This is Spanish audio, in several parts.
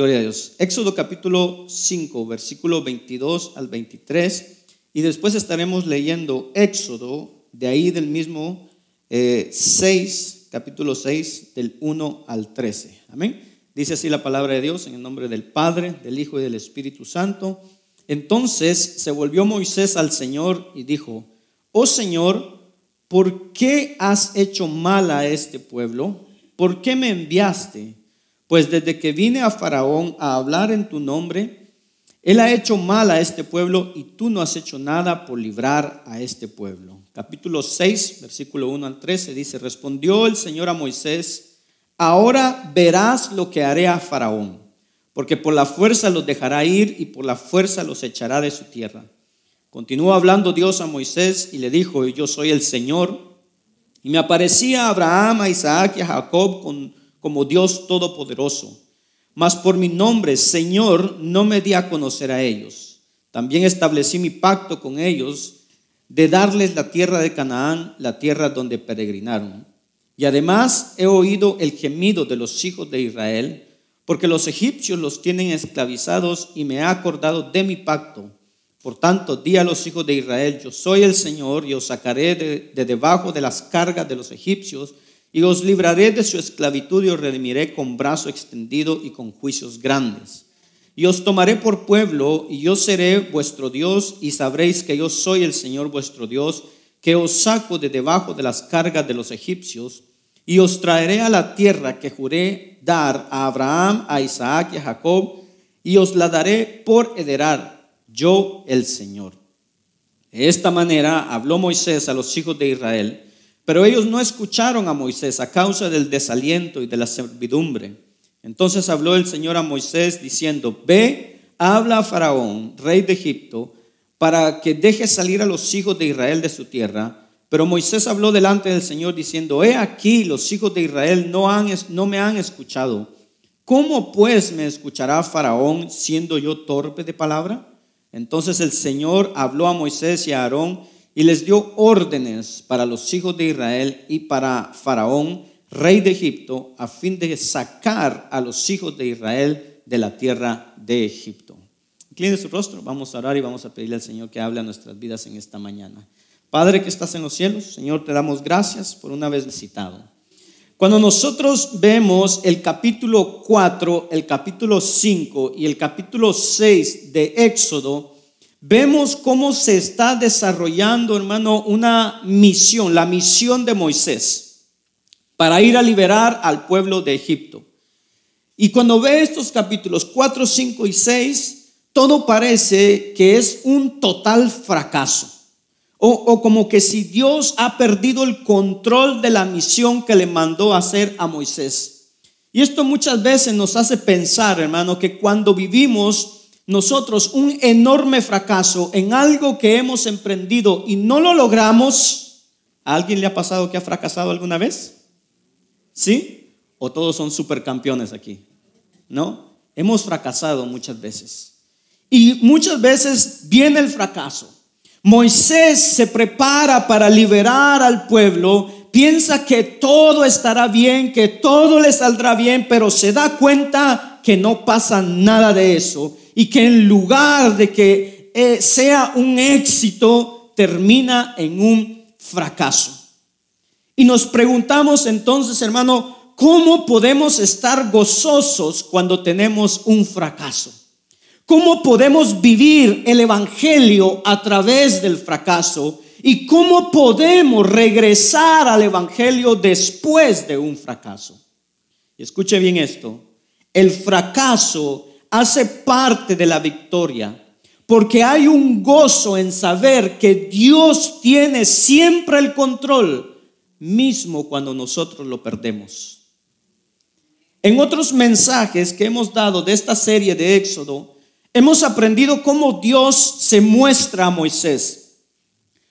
Gloria a Dios. Éxodo capítulo 5, versículo 22 al 23. Y después estaremos leyendo Éxodo, de ahí del mismo 6, eh, capítulo 6, del 1 al 13. Amén. Dice así la palabra de Dios en el nombre del Padre, del Hijo y del Espíritu Santo. Entonces se volvió Moisés al Señor y dijo, oh Señor, ¿por qué has hecho mal a este pueblo? ¿Por qué me enviaste? Pues desde que vine a Faraón a hablar en tu nombre, él ha hecho mal a este pueblo y tú no has hecho nada por librar a este pueblo. Capítulo 6, versículo 1 al 13 dice, respondió el Señor a Moisés, ahora verás lo que haré a Faraón, porque por la fuerza los dejará ir y por la fuerza los echará de su tierra. Continuó hablando Dios a Moisés y le dijo, yo soy el Señor. Y me aparecía Abraham, a Isaac y a Jacob como Dios todopoderoso mas por mi nombre, Señor, no me di a conocer a ellos. También establecí mi pacto con ellos de darles la tierra de Canaán, la tierra donde peregrinaron. Y además he oído el gemido de los hijos de Israel, porque los egipcios los tienen esclavizados y me he acordado de mi pacto. Por tanto, di a los hijos de Israel, yo soy el Señor y os sacaré de, de debajo de las cargas de los egipcios y os libraré de su esclavitud y os redimiré con brazo extendido y con juicios grandes. Y os tomaré por pueblo y yo seré vuestro Dios y sabréis que yo soy el Señor vuestro Dios, que os saco de debajo de las cargas de los egipcios y os traeré a la tierra que juré dar a Abraham, a Isaac y a Jacob y os la daré por heredar, yo el Señor. De esta manera habló Moisés a los hijos de Israel pero ellos no escucharon a Moisés a causa del desaliento y de la servidumbre. Entonces habló el Señor a Moisés diciendo, ve, habla a Faraón, rey de Egipto, para que deje salir a los hijos de Israel de su tierra. Pero Moisés habló delante del Señor diciendo, he aquí, los hijos de Israel no, han, no me han escuchado. ¿Cómo pues me escuchará Faraón siendo yo torpe de palabra? Entonces el Señor habló a Moisés y a Aarón y les dio órdenes para los hijos de Israel y para Faraón, rey de Egipto, a fin de sacar a los hijos de Israel de la tierra de Egipto. Incline su rostro, vamos a orar y vamos a pedirle al Señor que hable a nuestras vidas en esta mañana. Padre que estás en los cielos, Señor, te damos gracias por una vez visitado. Cuando nosotros vemos el capítulo 4, el capítulo 5 y el capítulo 6 de Éxodo, vemos cómo se está desarrollando, hermano, una misión, la misión de Moisés, para ir a liberar al pueblo de Egipto. Y cuando ve estos capítulos 4, 5 y 6, todo parece que es un total fracaso. O, como que si Dios ha perdido el control de la misión que le mandó hacer a Moisés. Y esto muchas veces nos hace pensar, hermano, que cuando vivimos nosotros un enorme fracaso en algo que hemos emprendido y no lo logramos, ¿a alguien le ha pasado que ha fracasado alguna vez? ¿Sí? ¿O todos son supercampeones aquí? ¿No? Hemos fracasado muchas veces. Y muchas veces viene el fracaso. Moisés se prepara para liberar al pueblo, piensa que todo estará bien, que todo le saldrá bien, pero se da cuenta que no pasa nada de eso y que en lugar de que eh, sea un éxito, termina en un fracaso. Y nos preguntamos entonces, hermano, ¿cómo podemos estar gozosos cuando tenemos un fracaso? ¿Cómo podemos vivir el Evangelio a través del fracaso? ¿Y cómo podemos regresar al Evangelio después de un fracaso? Escuche bien esto, el fracaso hace parte de la victoria, porque hay un gozo en saber que Dios tiene siempre el control, mismo cuando nosotros lo perdemos. En otros mensajes que hemos dado de esta serie de Éxodo, hemos aprendido cómo Dios se muestra a Moisés,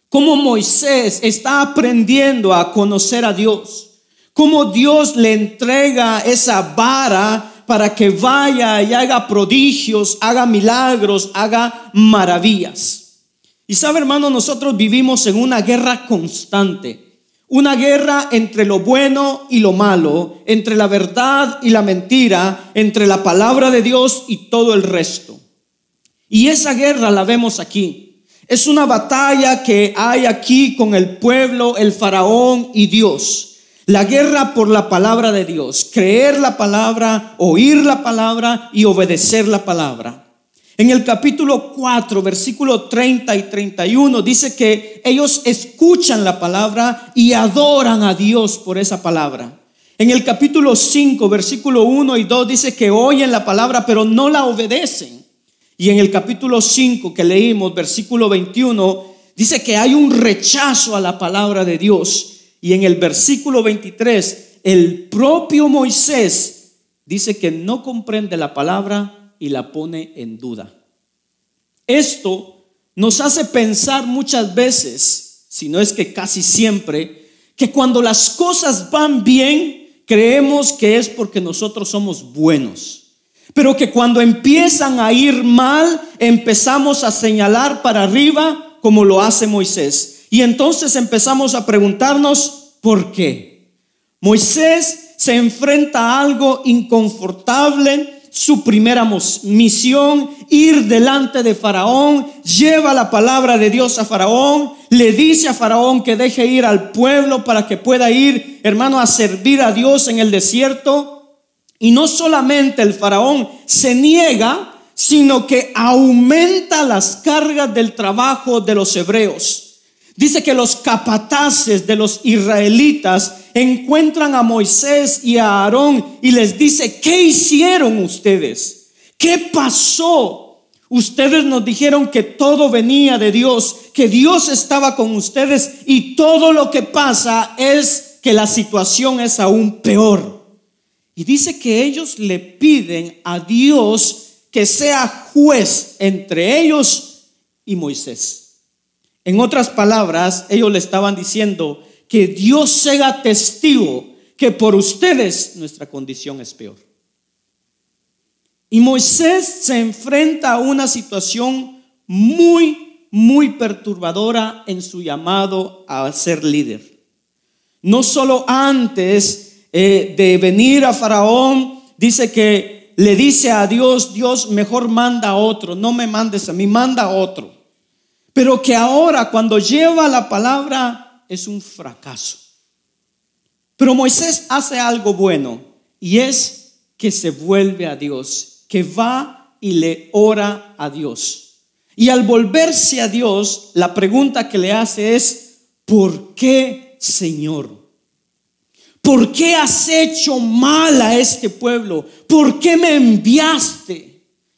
cómo Moisés está aprendiendo a conocer a Dios, cómo Dios le entrega esa vara para que vaya y haga prodigios, haga milagros, haga maravillas. Y sabe, hermano, nosotros vivimos en una guerra constante, Una guerra entre lo bueno y lo malo, entre la verdad y la mentira, entre la palabra de Dios y todo el resto. Y esa guerra la vemos aquí. Es una batalla que hay aquí con el pueblo, el faraón y Dios. La guerra por la palabra de Dios, creer la palabra, oír la palabra y obedecer la palabra. En el capítulo 4, versículo 30 y 31 dice que ellos escuchan la palabra y adoran a Dios por esa palabra. En el capítulo 5, versículo 1 y 2 dice que oyen la palabra pero no la obedecen. Y en el capítulo 5 que leímos, versículo 21, dice que hay un rechazo a la palabra de Dios. Y en el versículo 23, el propio Moisés dice que no comprende la palabra y la pone en duda. Esto nos hace pensar muchas veces, si no es que casi siempre, que cuando las cosas van bien, creemos que es porque nosotros somos buenos. Pero que cuando empiezan a ir mal, empezamos a señalar para arriba como lo hace Moisés. Y entonces empezamos a preguntarnos, ¿por qué? Moisés se enfrenta a algo inconfortable su primera misión, ir delante de Faraón, lleva la palabra de Dios a Faraón, le dice a Faraón que deje ir al pueblo para que pueda ir, hermano, a servir a Dios en el desierto. Y no solamente el Faraón se niega, sino que aumenta las cargas del trabajo de los hebreos. Dice que los capataces de los israelitas encuentran a Moisés y a Aarón y les dice, ¿qué hicieron ustedes? ¿Qué pasó? Ustedes nos dijeron que todo venía de Dios, que Dios estaba con ustedes y todo lo que pasa es que la situación es aún peor. Y dice que ellos le piden a Dios que sea juez entre ellos y Moisés. En otras palabras, ellos le estaban diciendo que Dios sea testigo que por ustedes nuestra condición es peor. Y Moisés se enfrenta a una situación muy, muy perturbadora en su llamado a ser líder. No solo antes eh, de venir a Faraón, dice que le dice a Dios, Dios mejor manda a otro, no me mandes a mí, manda a otro pero que ahora cuando lleva la palabra es un fracaso. Pero Moisés hace algo bueno y es que se vuelve a Dios, que va y le ora a Dios. Y al volverse a Dios, la pregunta que le hace es, ¿por qué, Señor? ¿Por qué has hecho mal a este pueblo? ¿Por qué me enviaste?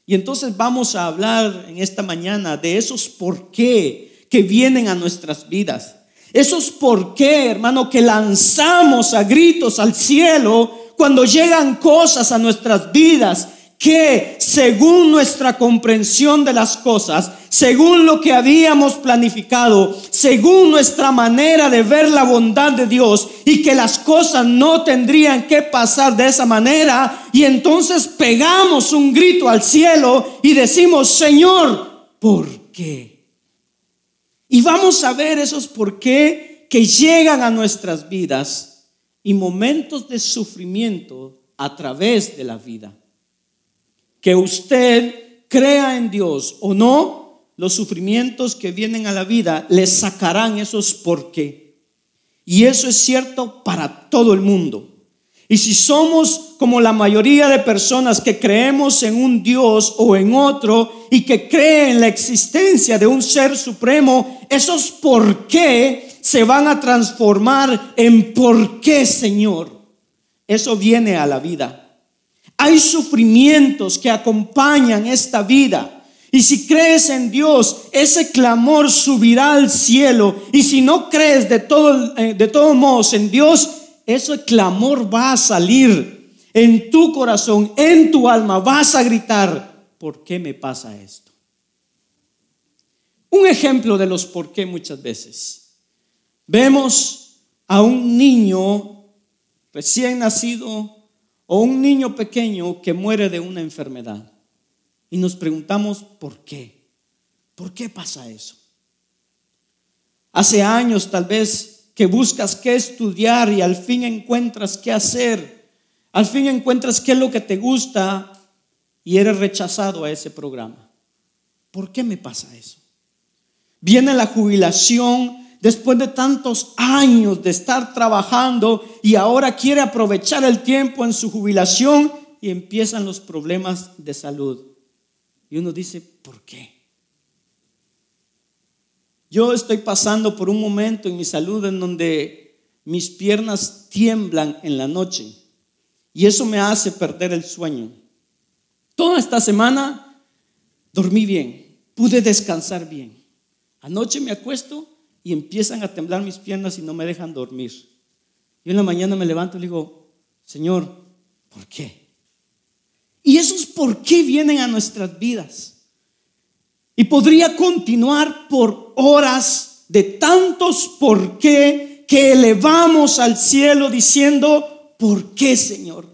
Y entonces vamos a hablar en esta mañana de esos por qué que vienen a nuestras vidas. Esos por qué, hermano, que lanzamos a gritos al cielo cuando llegan cosas a nuestras vidas que según nuestra comprensión de las cosas, según lo que habíamos planificado, según nuestra manera de ver la bondad de Dios y que las cosas no tendrían que pasar de esa manera, y entonces pegamos un grito al cielo y decimos, Señor, ¿por qué? Y vamos a ver esos por qué que llegan a nuestras vidas y momentos de sufrimiento a través de la vida que usted crea en Dios o no, los sufrimientos que vienen a la vida le sacarán esos por qué. Y eso es cierto para todo el mundo. Y si somos como la mayoría de personas que creemos en un Dios o en otro y que creen en la existencia de un ser supremo, esos por qué se van a transformar en por qué, Señor. Eso viene a la vida. Hay sufrimientos que acompañan esta vida. Y si crees en Dios, ese clamor subirá al cielo. Y si no crees de, todo, eh, de todos modos en Dios, ese clamor va a salir en tu corazón, en tu alma. Vas a gritar, ¿por qué me pasa esto? Un ejemplo de los por qué muchas veces. Vemos a un niño recién nacido o un niño pequeño que muere de una enfermedad. Y nos preguntamos, ¿por qué? ¿Por qué pasa eso? Hace años tal vez que buscas qué estudiar y al fin encuentras qué hacer, al fin encuentras qué es lo que te gusta y eres rechazado a ese programa. ¿Por qué me pasa eso? Viene la jubilación después de tantos años de estar trabajando y ahora quiere aprovechar el tiempo en su jubilación y empiezan los problemas de salud. Y uno dice, ¿por qué? Yo estoy pasando por un momento en mi salud en donde mis piernas tiemblan en la noche y eso me hace perder el sueño. Toda esta semana dormí bien, pude descansar bien. Anoche me acuesto y empiezan a temblar mis piernas y no me dejan dormir. Yo en la mañana me levanto y le digo, Señor, ¿por qué? Y esos por qué vienen a nuestras vidas. Y podría continuar por horas de tantos por qué que elevamos al cielo diciendo, ¿por qué, Señor?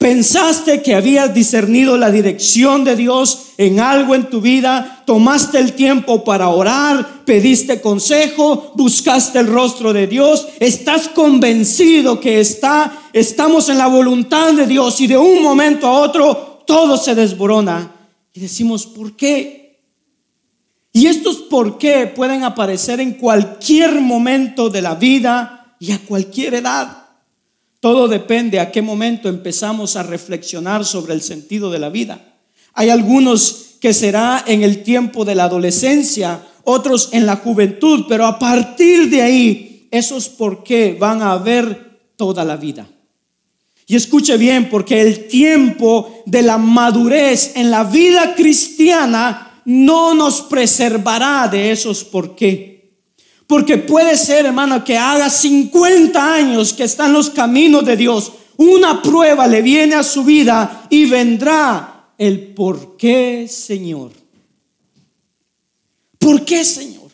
Pensaste que habías discernido la dirección de Dios en algo en tu vida, tomaste el tiempo para orar, pediste consejo, buscaste el rostro de Dios, estás convencido que está, estamos en la voluntad de Dios y de un momento a otro todo se desborona. Y decimos, ¿por qué? Y estos por qué pueden aparecer en cualquier momento de la vida y a cualquier edad. Todo depende a qué momento empezamos a reflexionar sobre el sentido de la vida. Hay algunos que será en el tiempo de la adolescencia, otros en la juventud, pero a partir de ahí, esos por qué van a haber toda la vida. Y escuche bien, porque el tiempo de la madurez en la vida cristiana no nos preservará de esos por qué. Porque puede ser, hermano, que haga 50 años que está en los caminos de Dios. Una prueba le viene a su vida y vendrá el por qué, Señor. ¿Por qué, Señor?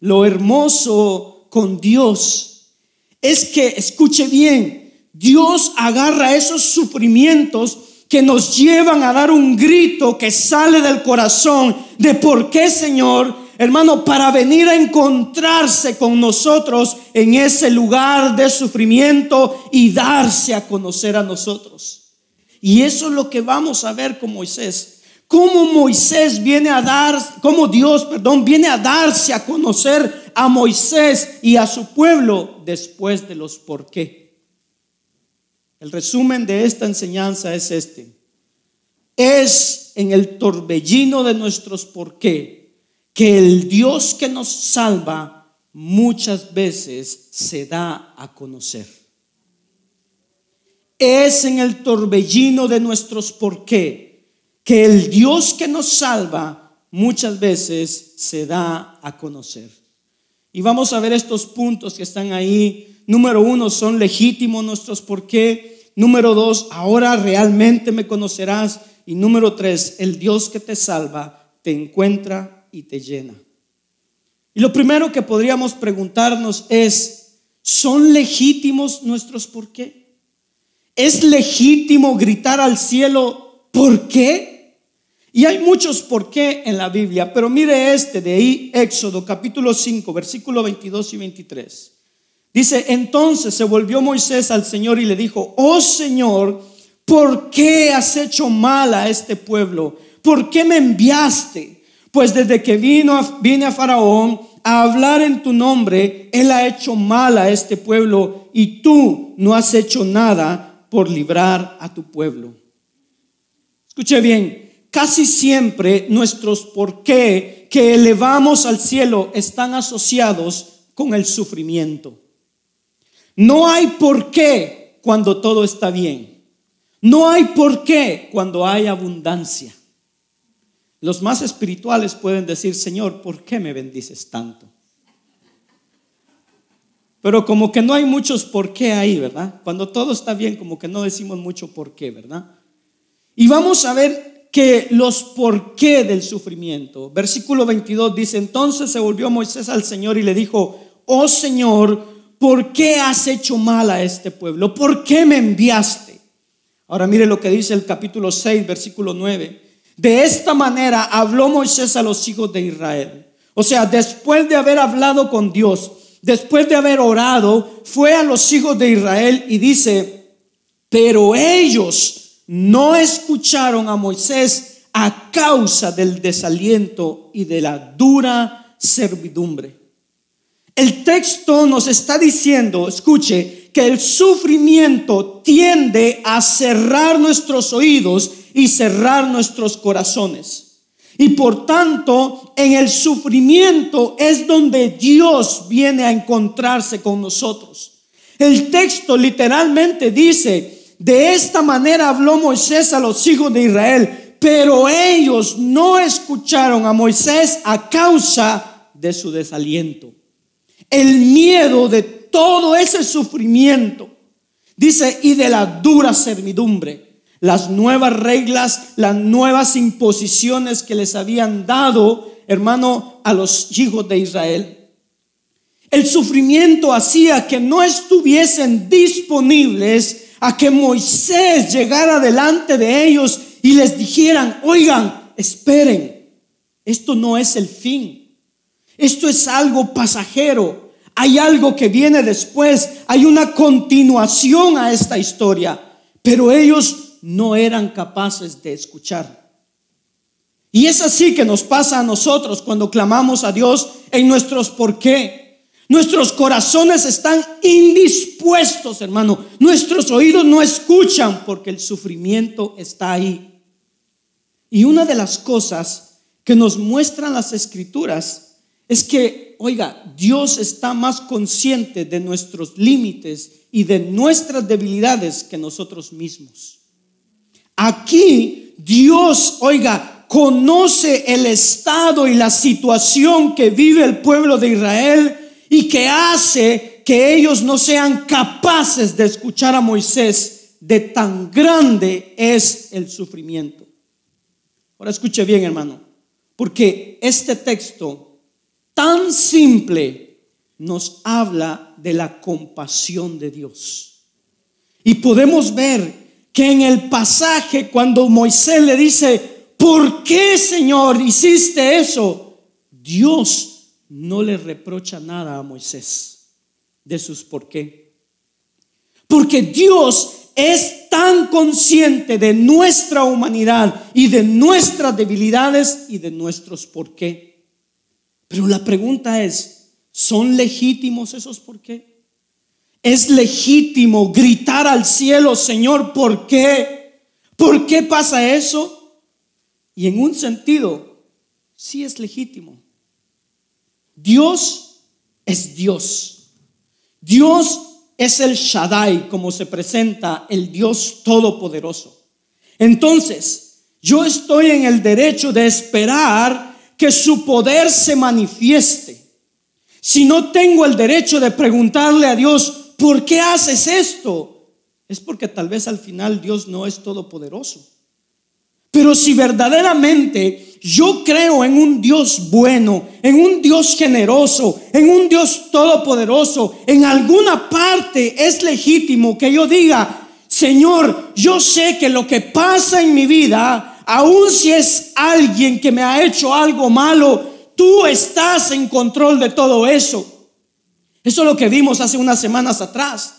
Lo hermoso con Dios es que, escuche bien, Dios agarra esos sufrimientos que nos llevan a dar un grito que sale del corazón de por qué, Señor, hermano, para venir a encontrarse con nosotros en ese lugar de sufrimiento y darse a conocer a nosotros. Y eso es lo que vamos a ver con Moisés. Cómo Moisés viene a dar, cómo Dios, perdón, viene a darse a conocer a Moisés y a su pueblo después de los por qué. El resumen de esta enseñanza es este. Es en el torbellino de nuestros por qué que el Dios que nos salva muchas veces se da a conocer. Es en el torbellino de nuestros por qué que el Dios que nos salva muchas veces se da a conocer. Y vamos a ver estos puntos que están ahí. Número uno, son legítimos nuestros por qué. Número dos, ahora realmente me conocerás. Y número tres, el Dios que te salva te encuentra y te llena. Y lo primero que podríamos preguntarnos es, ¿son legítimos nuestros por qué? ¿Es legítimo gritar al cielo, ¿por qué? Y hay muchos por qué en la Biblia, pero mire este de ahí, Éxodo capítulo 5, versículo 22 y 23. Dice, entonces se volvió Moisés al Señor y le dijo, oh Señor, ¿por qué has hecho mal a este pueblo? ¿Por qué me enviaste? Pues desde que vino, vine a Faraón a hablar en tu nombre, él ha hecho mal a este pueblo y tú no has hecho nada por librar a tu pueblo. Escuche bien, casi siempre nuestros por qué que elevamos al cielo están asociados con el sufrimiento. No hay por qué cuando todo está bien. No hay por qué cuando hay abundancia. Los más espirituales pueden decir, Señor, ¿por qué me bendices tanto? Pero como que no hay muchos por qué ahí, ¿verdad? Cuando todo está bien, como que no decimos mucho por qué, ¿verdad? Y vamos a ver que los por qué del sufrimiento. Versículo 22 dice, entonces se volvió Moisés al Señor y le dijo, oh Señor, ¿por qué has hecho mal a este pueblo? ¿Por qué me enviaste? Ahora mire lo que dice el capítulo 6, versículo 9. De esta manera habló Moisés a los hijos de Israel. O sea, después de haber hablado con Dios, después de haber orado, fue a los hijos de Israel y dice, pero ellos no escucharon a Moisés a causa del desaliento y de la dura servidumbre. El texto nos está diciendo, escuche, que el sufrimiento tiende a cerrar nuestros oídos y cerrar nuestros corazones. Y por tanto, en el sufrimiento es donde Dios viene a encontrarse con nosotros. El texto literalmente dice, de esta manera habló Moisés a los hijos de Israel, pero ellos no escucharon a Moisés a causa de su desaliento. El miedo de todo ese sufrimiento, dice, y de la dura servidumbre las nuevas reglas, las nuevas imposiciones que les habían dado, hermano, a los hijos de Israel. El sufrimiento hacía que no estuviesen disponibles a que Moisés llegara delante de ellos y les dijeran, oigan, esperen, esto no es el fin, esto es algo pasajero, hay algo que viene después, hay una continuación a esta historia, pero ellos no eran capaces de escuchar. Y es así que nos pasa a nosotros cuando clamamos a Dios en nuestros por qué. Nuestros corazones están indispuestos, hermano. Nuestros oídos no escuchan porque el sufrimiento está ahí. Y una de las cosas que nos muestran las escrituras es que, oiga, Dios está más consciente de nuestros límites y de nuestras debilidades que nosotros mismos. Aquí Dios, oiga, conoce el estado y la situación que vive el pueblo de Israel y que hace que ellos no sean capaces de escuchar a Moisés de tan grande es el sufrimiento. Ahora escuche bien, hermano, porque este texto tan simple nos habla de la compasión de Dios. Y podemos ver que en el pasaje cuando Moisés le dice, ¿por qué Señor hiciste eso? Dios no le reprocha nada a Moisés de sus por qué. Porque Dios es tan consciente de nuestra humanidad y de nuestras debilidades y de nuestros por qué. Pero la pregunta es, ¿son legítimos esos por qué? Es legítimo gritar al cielo, Señor, ¿por qué? ¿Por qué pasa eso? Y en un sentido, sí es legítimo. Dios es Dios. Dios es el Shaddai, como se presenta el Dios Todopoderoso. Entonces, yo estoy en el derecho de esperar que su poder se manifieste. Si no tengo el derecho de preguntarle a Dios, ¿por qué haces esto? Es porque tal vez al final Dios no es todopoderoso. Pero si verdaderamente yo creo en un Dios bueno, en un Dios generoso, en un Dios todopoderoso, en alguna parte es legítimo que yo diga, Señor, yo sé que lo que pasa en mi vida, aun si es alguien que me ha hecho algo malo, tú estás en control de todo eso. Eso es lo que vimos hace unas semanas atrás.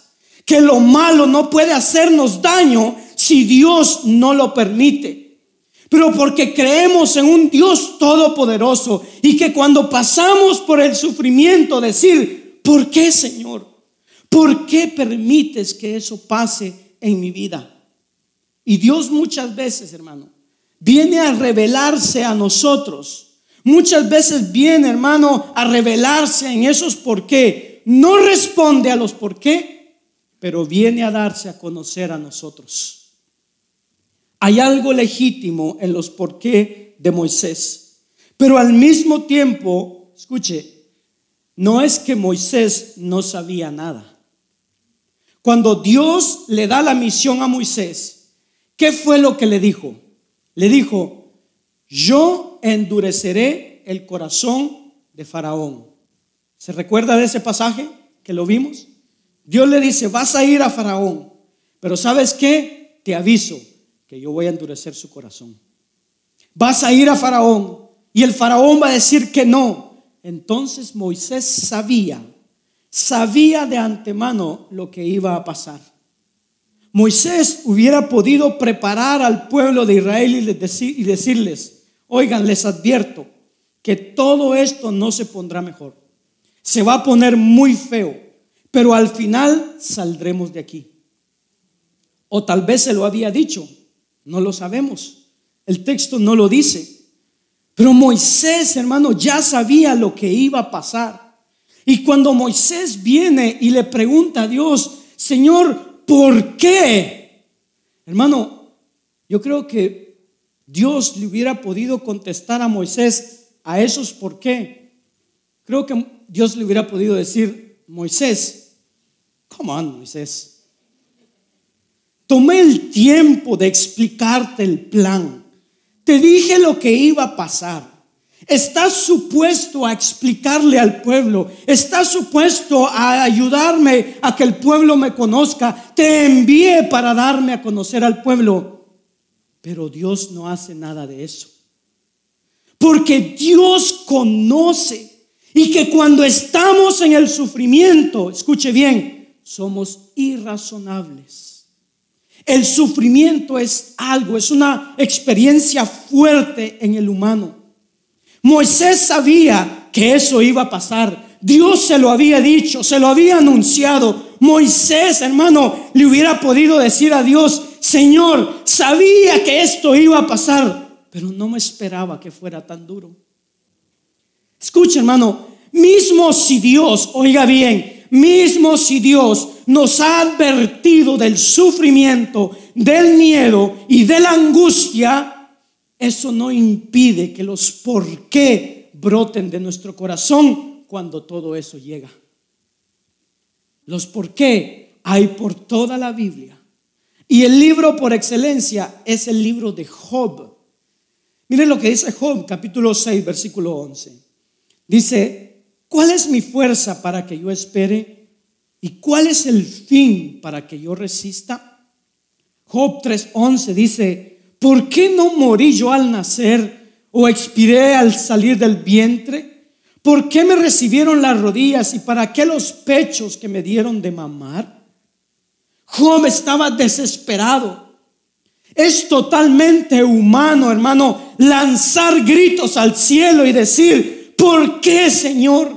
Que lo malo no puede hacernos daño si Dios no lo permite. Pero porque creemos en un Dios todopoderoso y que cuando pasamos por el sufrimiento decir, ¿por qué Señor? ¿Por qué permites que eso pase en mi vida? Y Dios muchas veces, hermano, viene a revelarse a nosotros. Muchas veces viene, hermano, a revelarse en esos por qué no responde a los por qué, pero viene a darse a conocer a nosotros. Hay algo legítimo en los por qué de Moisés, pero al mismo tiempo, escuche, no es que Moisés no sabía nada. Cuando Dios le da la misión a Moisés, ¿qué fue lo que le dijo? Le dijo, yo endureceré el corazón de Faraón ¿Se recuerda de ese pasaje que lo vimos? Dios le dice, vas a ir a Faraón, pero ¿sabes qué? Te aviso que yo voy a endurecer su corazón. Vas a ir a Faraón y el Faraón va a decir que no. Entonces Moisés sabía sabía de antemano lo que iba a pasar. Moisés hubiera podido preparar al pueblo de Israel y decirles, oigan, les advierto que todo esto no se pondrá mejor. Se va a poner muy feo, pero al final saldremos de aquí. O tal vez se lo había dicho, no lo sabemos. El texto no lo dice. Pero Moisés, hermano, ya sabía lo que iba a pasar. Y cuando Moisés viene y le pregunta a Dios, Señor, ¿por qué? Hermano, yo creo que Dios le hubiera podido contestar a Moisés a esos por qué. Creo que Dios le hubiera podido decir, Moisés, come on, Moisés. Tomé el tiempo de explicarte el plan. Te dije lo que iba a pasar. Estás supuesto a explicarle al pueblo. Estás supuesto a ayudarme a que el pueblo me conozca. Te envié para darme a conocer al pueblo. Pero Dios no hace nada de eso. Porque Dios conoce y que cuando estamos en el sufrimiento, escuche bien, somos irrazonables. El sufrimiento es algo, es una experiencia fuerte en el humano. Moisés sabía que eso iba a pasar. Dios se lo había dicho, se lo había anunciado. Moisés, hermano, le hubiera podido decir a Dios, Señor, sabía que esto iba a pasar, pero no me esperaba que fuera tan duro. Escucha, hermano, mismo si Dios, oiga bien, mismo si Dios nos ha advertido del sufrimiento, del miedo y de la angustia, eso no impide que los por qué broten de nuestro corazón cuando todo eso llega. Los por qué hay por toda la Biblia. Y el libro por excelencia es el libro de Job. Miren lo que dice Job, capítulo 6, versículo 11. Dice, ¿cuál es mi fuerza para que yo espere? ¿Y cuál es el fin para que yo resista? Job 3:11 dice, ¿por qué no morí yo al nacer o expiré al salir del vientre? ¿Por qué me recibieron las rodillas y para qué los pechos que me dieron de mamar? Job estaba desesperado. Es totalmente humano, hermano, lanzar gritos al cielo y decir, ¿por qué, Señor?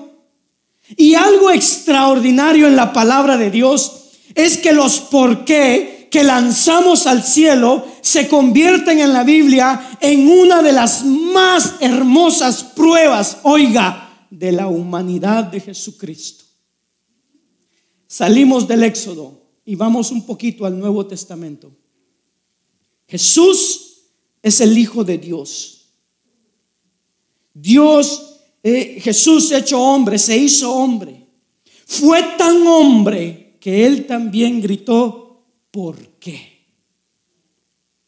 Y algo extraordinario en la palabra de Dios es que los por qué que lanzamos al cielo se convierten en la Biblia en una de las más hermosas pruebas, oiga, de la humanidad de Jesucristo. Salimos del Éxodo y vamos un poquito al Nuevo Testamento. Jesús es el Hijo de Dios. Dios, eh, Jesús hecho hombre, se hizo hombre. Fue tan hombre que él también gritó, por qué.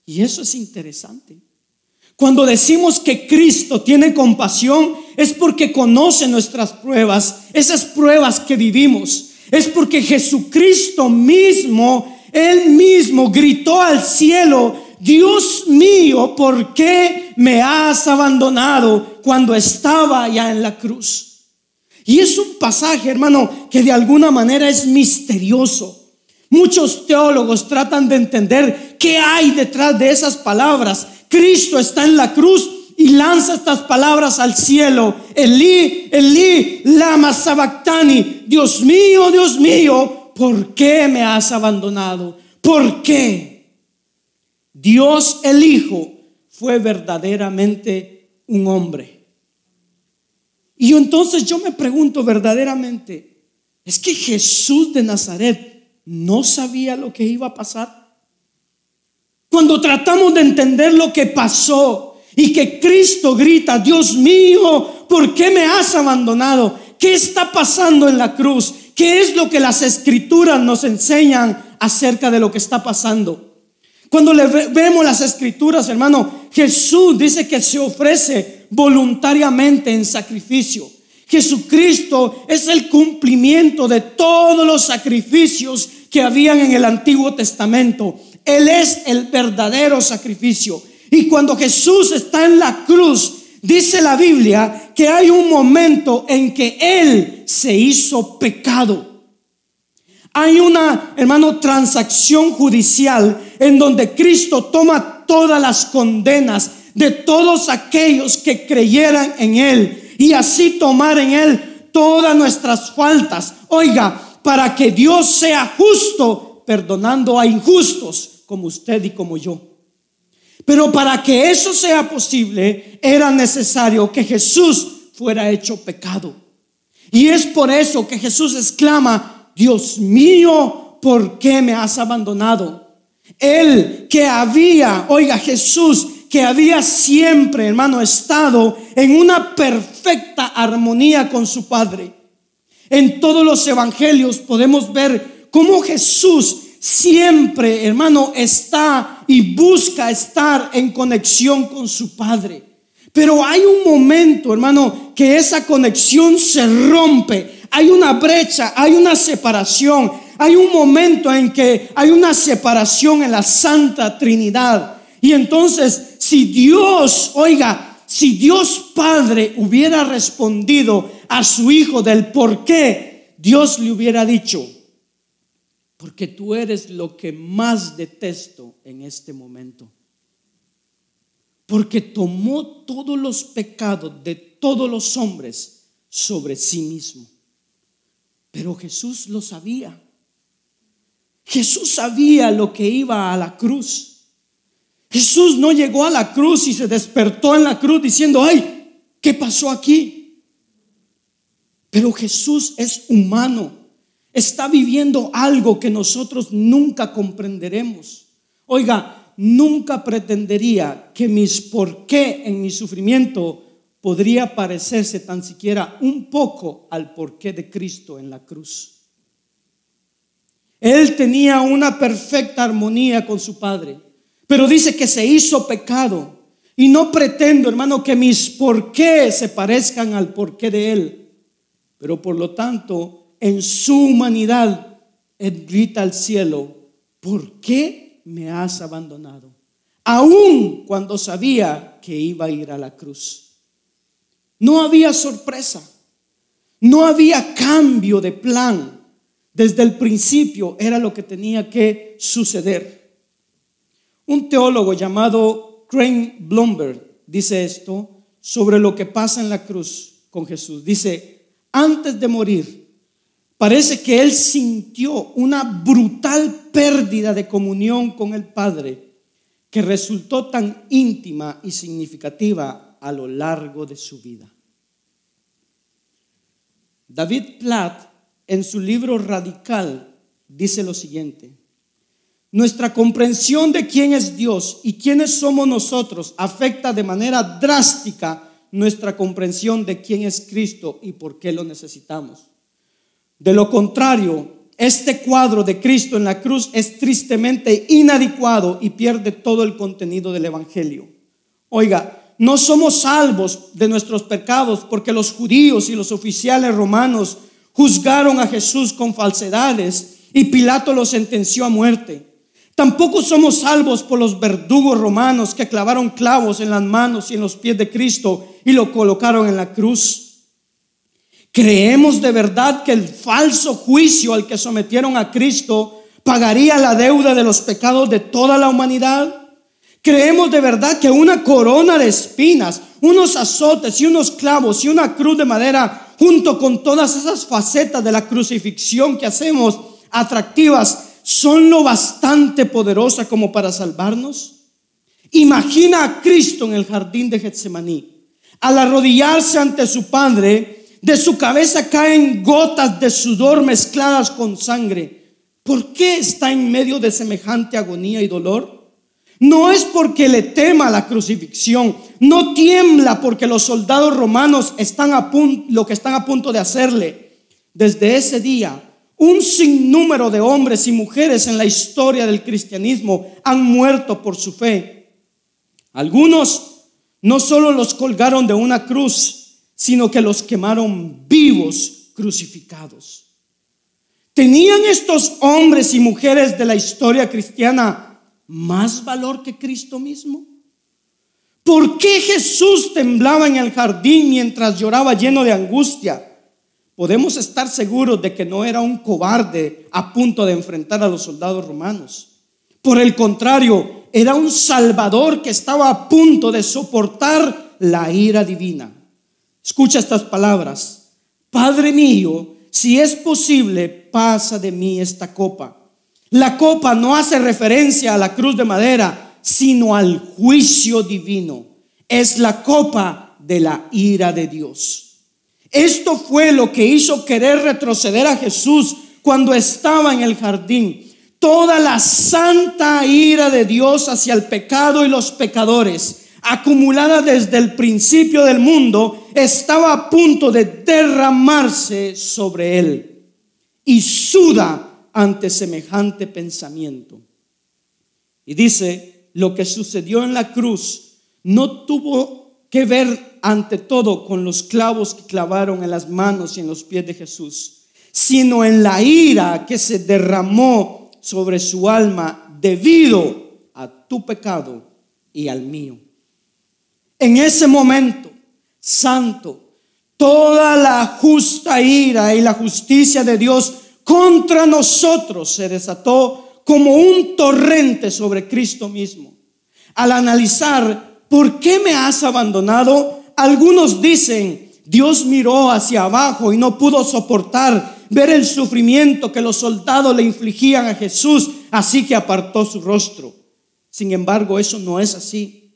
Y eso es interesante. Cuando decimos que Cristo tiene compasión, es porque conoce nuestras pruebas, esas pruebas que vivimos. Es porque Jesucristo mismo, Él mismo gritó al cielo, Dios mío, ¿por qué me has abandonado cuando estaba ya en la cruz? Y es un pasaje, hermano, que de alguna manera es misterioso. Muchos teólogos tratan de entender qué hay detrás de esas palabras. Cristo está en la cruz y lanza estas palabras al cielo. Elí, Elí, lama sabactani. Dios mío, Dios mío, ¿por qué me has abandonado? ¿Por qué? Dios el Hijo fue verdaderamente un hombre. Y entonces yo me pregunto verdaderamente, ¿es que Jesús de Nazaret no sabía lo que iba a pasar. Cuando tratamos de entender lo que pasó y que Cristo grita, Dios mío, ¿por qué me has abandonado? ¿Qué está pasando en la cruz? ¿Qué es lo que las escrituras nos enseñan acerca de lo que está pasando? Cuando le vemos las escrituras, hermano, Jesús dice que se ofrece voluntariamente en sacrificio. Jesucristo es el cumplimiento de todos los sacrificios que habían en el Antiguo Testamento. Él es el verdadero sacrificio. Y cuando Jesús está en la cruz, dice la Biblia que hay un momento en que Él se hizo pecado. Hay una, hermano, transacción judicial en donde Cristo toma todas las condenas de todos aquellos que creyeran en Él y así tomar en Él todas nuestras faltas. Oiga, para que Dios sea justo, perdonando a injustos como usted y como yo. Pero para que eso sea posible, era necesario que Jesús fuera hecho pecado. Y es por eso que Jesús exclama, Dios mío, ¿por qué me has abandonado? Él que había, oiga Jesús, que había siempre, hermano, estado en una perfecta armonía con su Padre. En todos los evangelios podemos ver cómo Jesús siempre, hermano, está y busca estar en conexión con su Padre. Pero hay un momento, hermano, que esa conexión se rompe. Hay una brecha, hay una separación. Hay un momento en que hay una separación en la Santa Trinidad. Y entonces, si Dios, oiga, si Dios Padre hubiera respondido a su Hijo del por qué, Dios le hubiera dicho, porque tú eres lo que más detesto en este momento. Porque tomó todos los pecados de todos los hombres sobre sí mismo. Pero Jesús lo sabía. Jesús sabía lo que iba a la cruz. Jesús no llegó a la cruz y se despertó en la cruz diciendo, ay, ¿qué pasó aquí? Pero Jesús es humano está viviendo algo que nosotros nunca comprenderemos. Oiga, nunca pretendería que mis por qué en mi sufrimiento podría parecerse tan siquiera un poco al porqué de Cristo en la cruz. Él tenía una perfecta armonía con su Padre, pero dice que se hizo pecado. Y no pretendo, hermano, que mis por qué se parezcan al porqué de Él. Pero por lo tanto, en su humanidad, grita al cielo, ¿por qué me has abandonado? Aún cuando sabía que iba a ir a la cruz. No había sorpresa, no había cambio de plan. Desde el principio era lo que tenía que suceder. Un teólogo llamado Crane Blomberg dice esto sobre lo que pasa en la cruz con Jesús. Dice, antes de morir, Parece que él sintió una brutal pérdida de comunión con el Padre que resultó tan íntima y significativa a lo largo de su vida. David Platt en su libro Radical dice lo siguiente, nuestra comprensión de quién es Dios y quiénes somos nosotros afecta de manera drástica nuestra comprensión de quién es Cristo y por qué lo necesitamos. De lo contrario, este cuadro de Cristo en la cruz es tristemente inadecuado y pierde todo el contenido del Evangelio. Oiga, no somos salvos de nuestros pecados porque los judíos y los oficiales romanos juzgaron a Jesús con falsedades y Pilato lo sentenció a muerte. Tampoco somos salvos por los verdugos romanos que clavaron clavos en las manos y en los pies de Cristo y lo colocaron en la cruz. ¿Creemos de verdad que el falso juicio al que sometieron a Cristo pagaría la deuda de los pecados de toda la humanidad? ¿Creemos de verdad que una corona de espinas, unos azotes y unos clavos y una cruz de madera, junto con todas esas facetas de la crucifixión que hacemos atractivas, son lo bastante poderosa como para salvarnos? Imagina a Cristo en el jardín de Getsemaní, al arrodillarse ante su Padre, de su cabeza caen gotas de sudor mezcladas con sangre. ¿Por qué está en medio de semejante agonía y dolor? No es porque le tema la crucifixión, no tiembla porque los soldados romanos están a punto, lo que están a punto de hacerle. Desde ese día, un sinnúmero de hombres y mujeres en la historia del cristianismo han muerto por su fe. Algunos no solo los colgaron de una cruz, sino que los quemaron vivos, crucificados. ¿Tenían estos hombres y mujeres de la historia cristiana más valor que Cristo mismo? ¿Por qué Jesús temblaba en el jardín mientras lloraba lleno de angustia? Podemos estar seguros de que no era un cobarde a punto de enfrentar a los soldados romanos. Por el contrario, era un salvador que estaba a punto de soportar la ira divina. Escucha estas palabras. Padre mío, si es posible, pasa de mí esta copa. La copa no hace referencia a la cruz de madera, sino al juicio divino. Es la copa de la ira de Dios. Esto fue lo que hizo querer retroceder a Jesús cuando estaba en el jardín. Toda la santa ira de Dios hacia el pecado y los pecadores, acumulada desde el principio del mundo, estaba a punto de derramarse sobre él. Y suda ante semejante pensamiento. Y dice, lo que sucedió en la cruz no tuvo que ver ante todo con los clavos que clavaron en las manos y en los pies de Jesús, sino en la ira que se derramó sobre su alma debido a tu pecado y al mío. En ese momento, santo, toda la justa ira y la justicia de Dios contra nosotros se desató como un torrente sobre Cristo mismo. Al analizar, ¿por qué me has abandonado? Algunos dicen, Dios miró hacia abajo y no pudo soportar ver el sufrimiento que los soldados le infligían a Jesús, así que apartó su rostro. Sin embargo, eso no es así.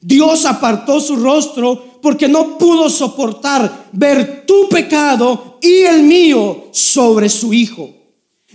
Dios apartó su rostro porque no pudo soportar ver tu pecado y el mío sobre su Hijo.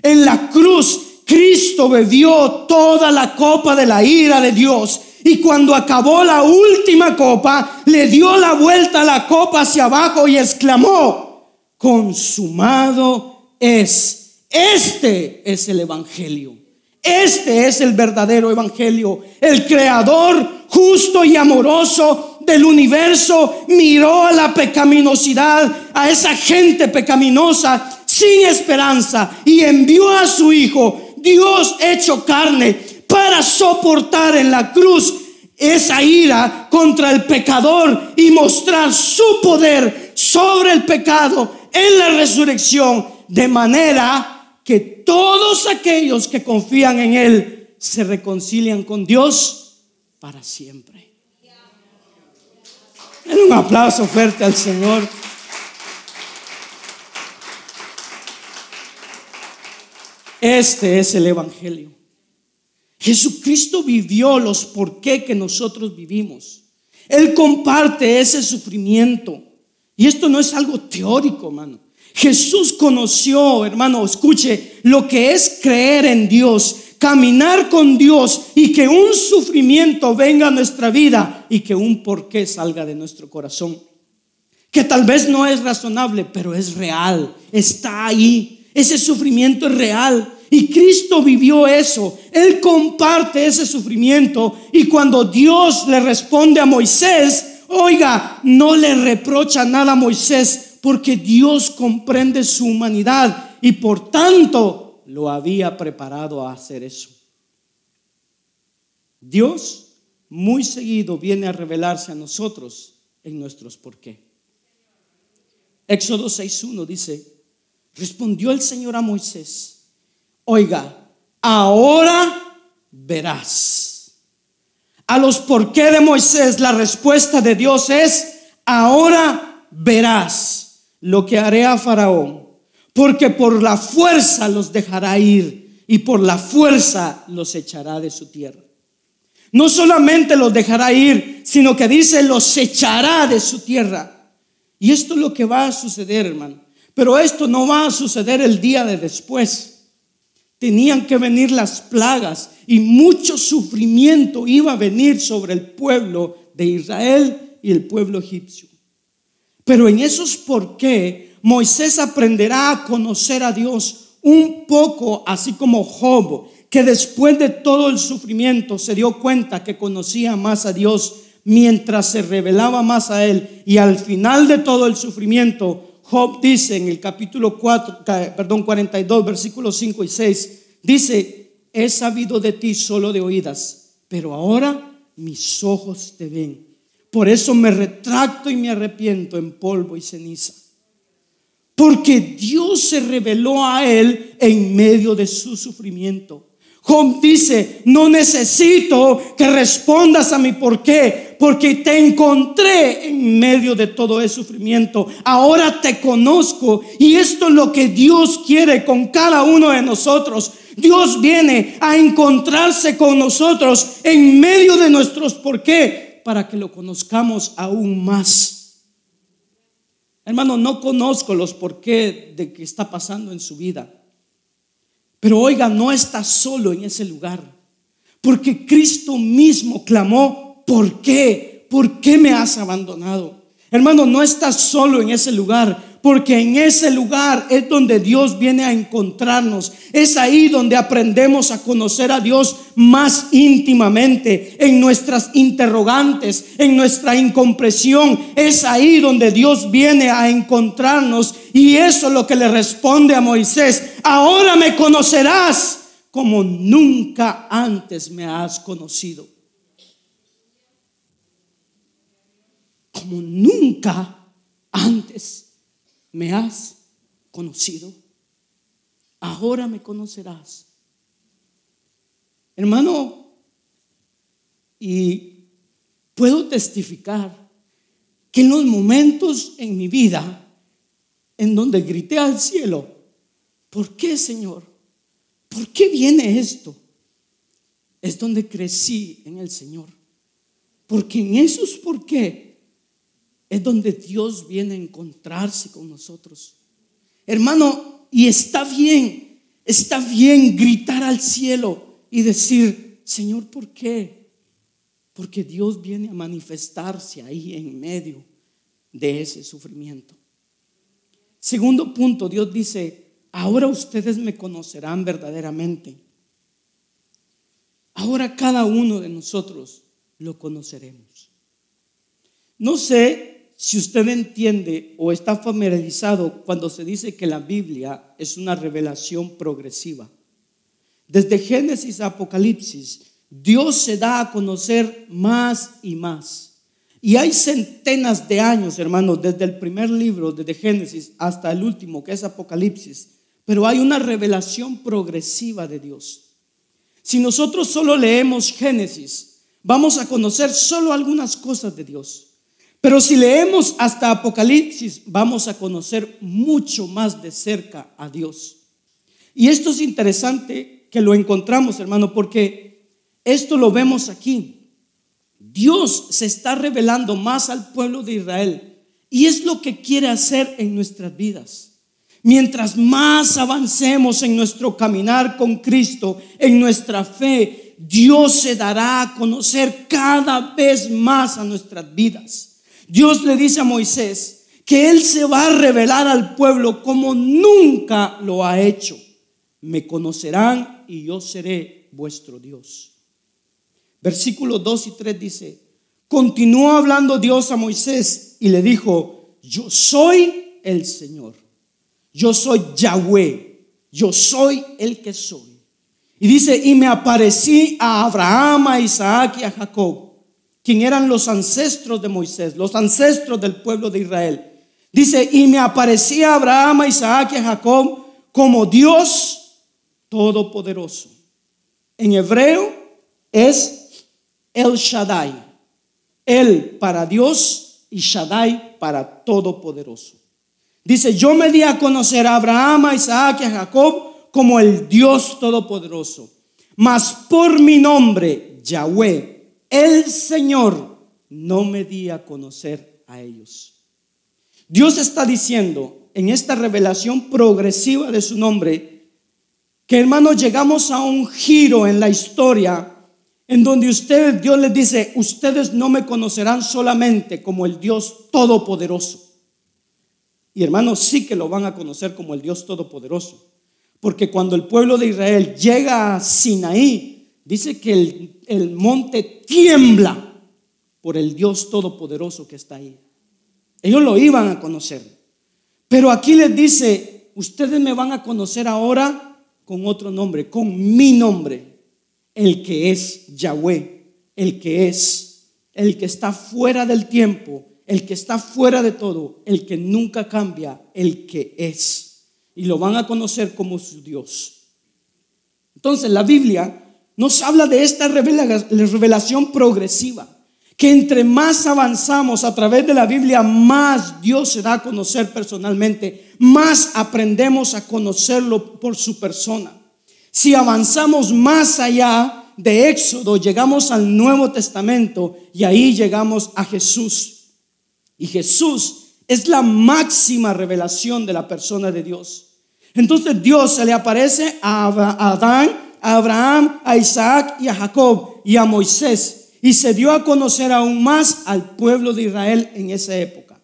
En la cruz, Cristo bebió toda la copa de la ira de Dios. Y cuando acabó la última copa, le dio la vuelta la copa hacia abajo y exclamó, consumado es. Este es el Evangelio. Este es el verdadero Evangelio. El Creador justo y amoroso del universo miró a la pecaminosidad, a esa gente pecaminosa sin esperanza y envió a su Hijo, Dios hecho carne, para soportar en la cruz esa ira contra el pecador y mostrar su poder sobre el pecado en la resurrección, de manera que todos aquellos que confían en Él se reconcilian con Dios para siempre. un aplauso fuerte al Señor. Este es el Evangelio. Jesucristo vivió los por qué que nosotros vivimos. Él comparte ese sufrimiento. Y esto no es algo teórico, hermano. Jesús conoció, hermano, escuche, lo que es creer en Dios caminar con Dios y que un sufrimiento venga a nuestra vida y que un porqué salga de nuestro corazón. Que tal vez no es razonable, pero es real, está ahí. Ese sufrimiento es real. Y Cristo vivió eso. Él comparte ese sufrimiento. Y cuando Dios le responde a Moisés, oiga, no le reprocha nada a Moisés porque Dios comprende su humanidad y por tanto lo había preparado a hacer eso. Dios muy seguido viene a revelarse a nosotros en nuestros por qué. Éxodo 6.1 dice, respondió el Señor a Moisés, oiga, ahora verás. A los por qué de Moisés la respuesta de Dios es, ahora verás lo que haré a Faraón porque por la fuerza los dejará ir y por la fuerza los echará de su tierra. No solamente los dejará ir, sino que dice los echará de su tierra. Y esto es lo que va a suceder, hermano. Pero esto no va a suceder el día de después. Tenían que venir las plagas y mucho sufrimiento iba a venir sobre el pueblo de Israel y el pueblo egipcio. Pero en esos por qué Moisés aprenderá a conocer a Dios un poco, así como Job, que después de todo el sufrimiento se dio cuenta que conocía más a Dios mientras se revelaba más a Él. Y al final de todo el sufrimiento, Job dice en el capítulo 4, perdón, 42, versículos 5 y 6, dice, he sabido de ti solo de oídas, pero ahora mis ojos te ven. Por eso me retracto y me arrepiento en polvo y ceniza. Porque Dios se reveló a él en medio de su sufrimiento. Job dice, no necesito que respondas a mi por qué, porque te encontré en medio de todo ese sufrimiento. Ahora te conozco y esto es lo que Dios quiere con cada uno de nosotros. Dios viene a encontrarse con nosotros en medio de nuestros por qué, para que lo conozcamos aún más. Hermano, no conozco los por qué de que está pasando en su vida. Pero oiga, no está solo en ese lugar. Porque Cristo mismo clamó, ¿por qué? ¿Por qué me has abandonado? Hermano, no estás solo en ese lugar porque en ese lugar es donde Dios viene a encontrarnos. Es ahí donde aprendemos a conocer a Dios más íntimamente, en nuestras interrogantes, en nuestra incompresión. Es ahí donde Dios viene a encontrarnos. Y eso es lo que le responde a Moisés. Ahora me conocerás como nunca antes me has conocido. Como nunca antes me has conocido, ahora me conocerás. Hermano, y puedo testificar que en los momentos en mi vida en donde grité al cielo, ¿por qué Señor? ¿Por qué viene esto? Es donde crecí en el Señor. Porque en esos por qué es donde Dios viene a encontrarse con nosotros. Hermano, y está bien, está bien gritar al cielo y decir, Señor, ¿por qué? Porque Dios viene a manifestarse ahí en medio de ese sufrimiento. Segundo punto, Dios dice, ahora ustedes me conocerán verdaderamente. Ahora cada uno de nosotros lo conoceremos. No sé si usted entiende o está familiarizado cuando se dice que la Biblia es una revelación progresiva. Desde Génesis a Apocalipsis, Dios se da a conocer más y más. Y hay centenas de años, hermanos, desde el primer libro, desde Génesis hasta el último, que es Apocalipsis. Pero hay una revelación progresiva de Dios. Si nosotros solo leemos Génesis, vamos a conocer solo algunas cosas de Dios. Pero si leemos hasta Apocalipsis, vamos a conocer mucho más de cerca a Dios. Y esto es interesante que lo encontramos, hermano, porque esto lo vemos aquí. Dios se está revelando más al pueblo de Israel y es lo que quiere hacer en nuestras vidas. Mientras más avancemos en nuestro caminar con Cristo, en nuestra fe, Dios se dará a conocer cada vez más a nuestras vidas. Dios le dice a Moisés que Él se va a revelar al pueblo como nunca lo ha hecho. Me conocerán y yo seré vuestro Dios. Versículos 2 y 3 dice, continuó hablando Dios a Moisés y le dijo, yo soy el Señor, yo soy Yahweh, yo soy el que soy. Y dice, y me aparecí a Abraham, a Isaac y a Jacob quien eran los ancestros de Moisés, los ancestros del pueblo de Israel. Dice, y me aparecía Abraham, Isaac y a Jacob como Dios todopoderoso. En hebreo es El Shaddai. El para Dios y Shaddai para todopoderoso. Dice, yo me di a conocer a Abraham, a Isaac y a Jacob como el Dios todopoderoso. Mas por mi nombre, Yahweh, el Señor no me di a conocer a ellos. Dios está diciendo en esta revelación progresiva de su nombre que hermanos llegamos a un giro en la historia en donde ustedes, Dios les dice, ustedes no me conocerán solamente como el Dios Todopoderoso. Y hermanos, sí que lo van a conocer como el Dios Todopoderoso. Porque cuando el pueblo de Israel llega a Sinaí, dice que el, monte tiembla por el Dios Todopoderoso que está ahí. Ellos lo iban a conocer. Pero aquí les dice, ustedes me van a conocer ahora con otro nombre, con mi nombre, el que es Yahweh, el que es el que está fuera del tiempo, el que está fuera de todo, el que nunca cambia, el que es. Y lo van a conocer como su Dios. Entonces la Biblia nos habla de esta revelación progresiva, que entre más avanzamos a través de la Biblia, más Dios se da a conocer personalmente, más aprendemos a conocerlo por su persona. Si avanzamos más allá de Éxodo, llegamos al Nuevo Testamento y ahí llegamos a Jesús. Y Jesús es la máxima revelación de la persona de Dios. Entonces Dios se le aparece a Adán, Abraham, a Isaac y a Jacob y a Moisés. Y se dio a conocer aún más al pueblo de Israel en esa época.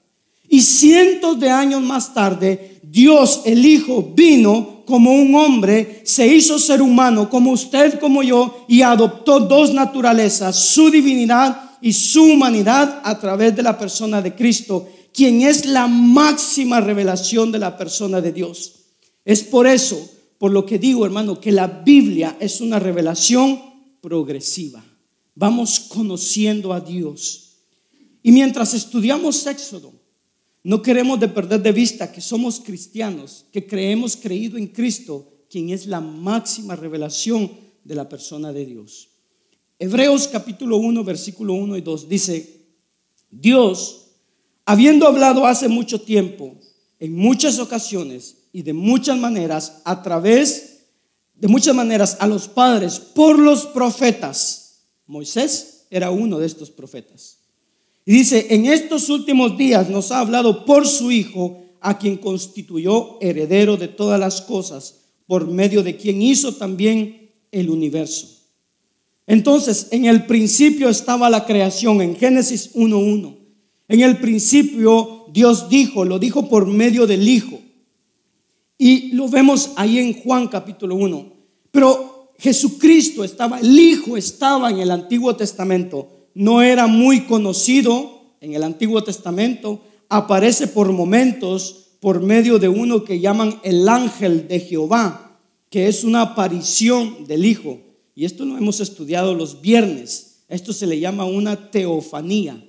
Y cientos de años más tarde, Dios el Hijo vino como un hombre, se hizo ser humano como usted, como yo, y adoptó dos naturalezas, su divinidad y su humanidad a través de la persona de Cristo, quien es la máxima revelación de la persona de Dios. Es por eso, por lo que digo, hermano, que la Biblia es una revelación progresiva. Vamos conociendo a Dios. Y mientras estudiamos Éxodo, no queremos de perder de vista que somos cristianos, que creemos creído en Cristo, quien es la máxima revelación de la persona de Dios. Hebreos capítulo 1, versículo 1 y 2 dice, Dios, habiendo hablado hace mucho tiempo, en muchas ocasiones y de muchas maneras, a través de muchas maneras a los padres por los profetas, Moisés era uno de estos profetas. Y dice, en estos últimos días nos ha hablado por su Hijo, a quien constituyó heredero de todas las cosas, por medio de quien hizo también el universo entonces, en el principio estaba la creación, en Génesis 1.1. En el principio Dios dijo, lo dijo por medio del Hijo. Y lo vemos ahí en Juan capítulo 1. Pero Jesucristo estaba, el Hijo estaba en el Antiguo Testamento. No era muy conocido en el Antiguo Testamento. Aparece por momentos por medio de uno que llaman el ángel de Jehová, que es una aparición del Hijo. Y esto lo hemos estudiado los viernes. Esto se le llama una teofanía.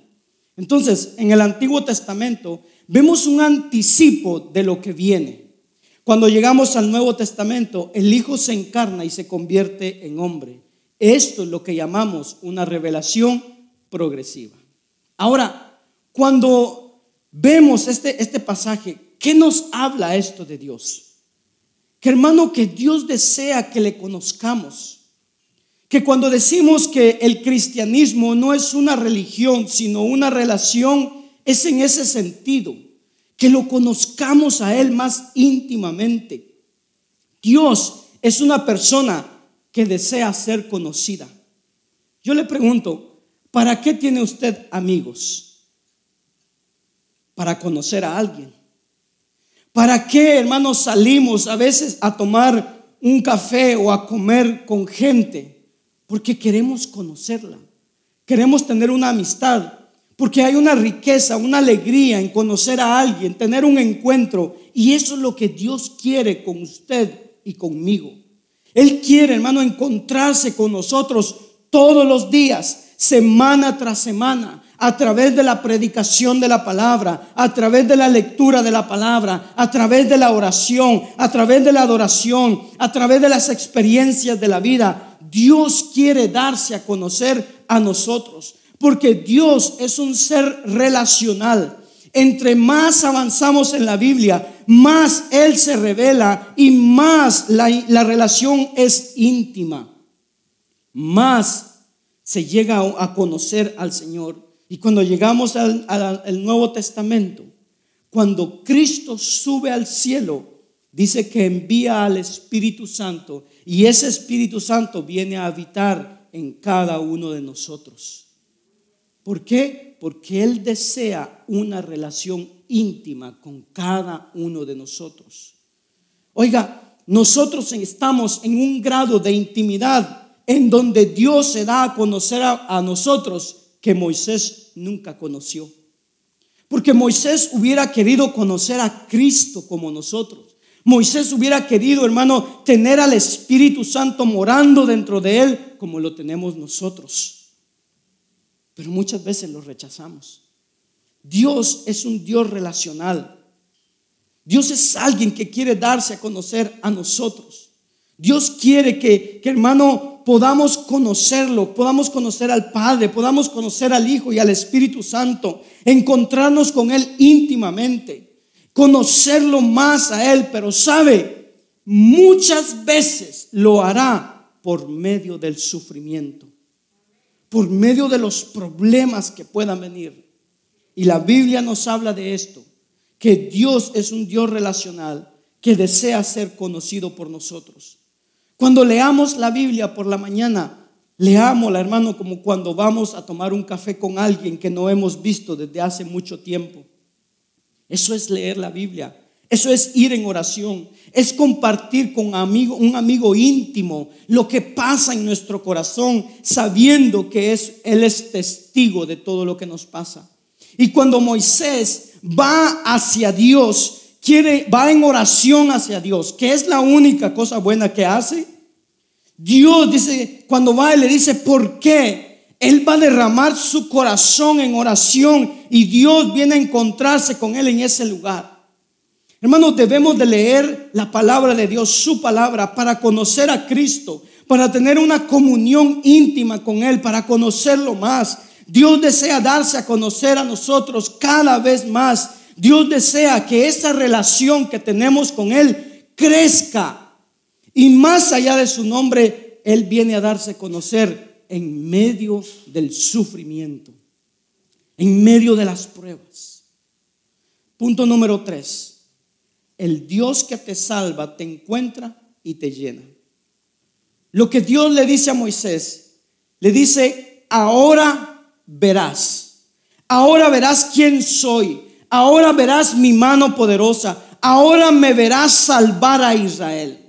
Entonces, en el Antiguo Testamento vemos un anticipo de lo que viene. Cuando llegamos al Nuevo Testamento, el Hijo se encarna y se convierte en hombre. Esto es lo que llamamos una revelación progresiva. Ahora, cuando vemos este, este pasaje, ¿qué nos habla esto de Dios? Que hermano, que Dios desea que le conozcamos que cuando decimos que el cristianismo no es una religión, sino una relación, es en ese sentido, que lo conozcamos a Él más íntimamente. Dios es una persona que desea ser conocida. Yo le pregunto, ¿para qué tiene usted amigos? Para conocer a alguien. ¿Para qué, hermanos, salimos a veces a tomar un café o a comer con gente? porque queremos conocerla, queremos tener una amistad, porque hay una riqueza, una alegría en conocer a alguien, tener un encuentro, y eso es lo que Dios quiere con usted y conmigo. Él quiere, hermano, encontrarse con nosotros todos los días, semana tras semana, a través de la predicación de la palabra, a través de la lectura de la palabra, a través de la oración, a través de la adoración, a través de las experiencias de la vida. Dios quiere darse a conocer a nosotros, porque Dios es un ser relacional. Entre más avanzamos en la Biblia, más Él se revela y más la, relación es íntima. Más se llega a conocer al Señor. Y cuando llegamos al, Nuevo Testamento, cuando Cristo sube al cielo, dice que envía al Espíritu Santo y ese Espíritu Santo viene a habitar en cada uno de nosotros. ¿Por qué? Porque Él desea una relación íntima con cada uno de nosotros. Oiga, nosotros estamos en un grado de intimidad en donde Dios se da a conocer a, nosotros que Moisés nunca conoció. Porque Moisés hubiera querido conocer a Cristo como nosotros. Moisés hubiera querido, hermano, tener al Espíritu Santo morando dentro de él como lo tenemos nosotros. Pero muchas veces lo rechazamos. Dios es un Dios relacional. Dios es alguien que quiere darse a conocer a nosotros. Dios quiere que, que, hermano, podamos conocerlo, podamos conocer al Padre, podamos conocer al Hijo y al Espíritu Santo, encontrarnos con Él íntimamente, conocerlo más a Él, pero sabe, muchas veces lo hará por medio del sufrimiento, por medio de los problemas que puedan venir. Y la Biblia nos habla de esto, que Dios es un Dios relacional que desea ser conocido por nosotros. Cuando leamos la Biblia por la mañana, leámosla, hermano, como cuando vamos a tomar un café con alguien que no hemos visto desde hace mucho tiempo. Eso es leer la Biblia. Eso es ir en oración. Es compartir con amigo, un amigo íntimo lo que pasa en nuestro corazón, sabiendo que es, Él es testigo de todo lo que nos pasa. Y cuando Moisés va hacia Dios, quiere, va en oración hacia Dios, que es la única cosa buena que hace. Dios dice, cuando va, le dice, ¿por qué? Él va a derramar su corazón en oración y Dios viene a encontrarse con Él en ese lugar. Hermanos, debemos de leer la palabra de Dios, su palabra, para conocer a Cristo, para tener una comunión íntima con Él, para conocerlo más. Dios desea darse a conocer a nosotros cada vez más Dios desea que esa relación que tenemos con Él crezca. Y más allá de su nombre, Él viene a darse a conocer en medio del sufrimiento, en medio de las pruebas. Punto número tres. El Dios que te salva te encuentra y te llena. Lo que Dios le dice a Moisés, le dice, ahora verás, ahora verás quién soy, ahora verás mi mano poderosa, ahora me verás salvar a Israel.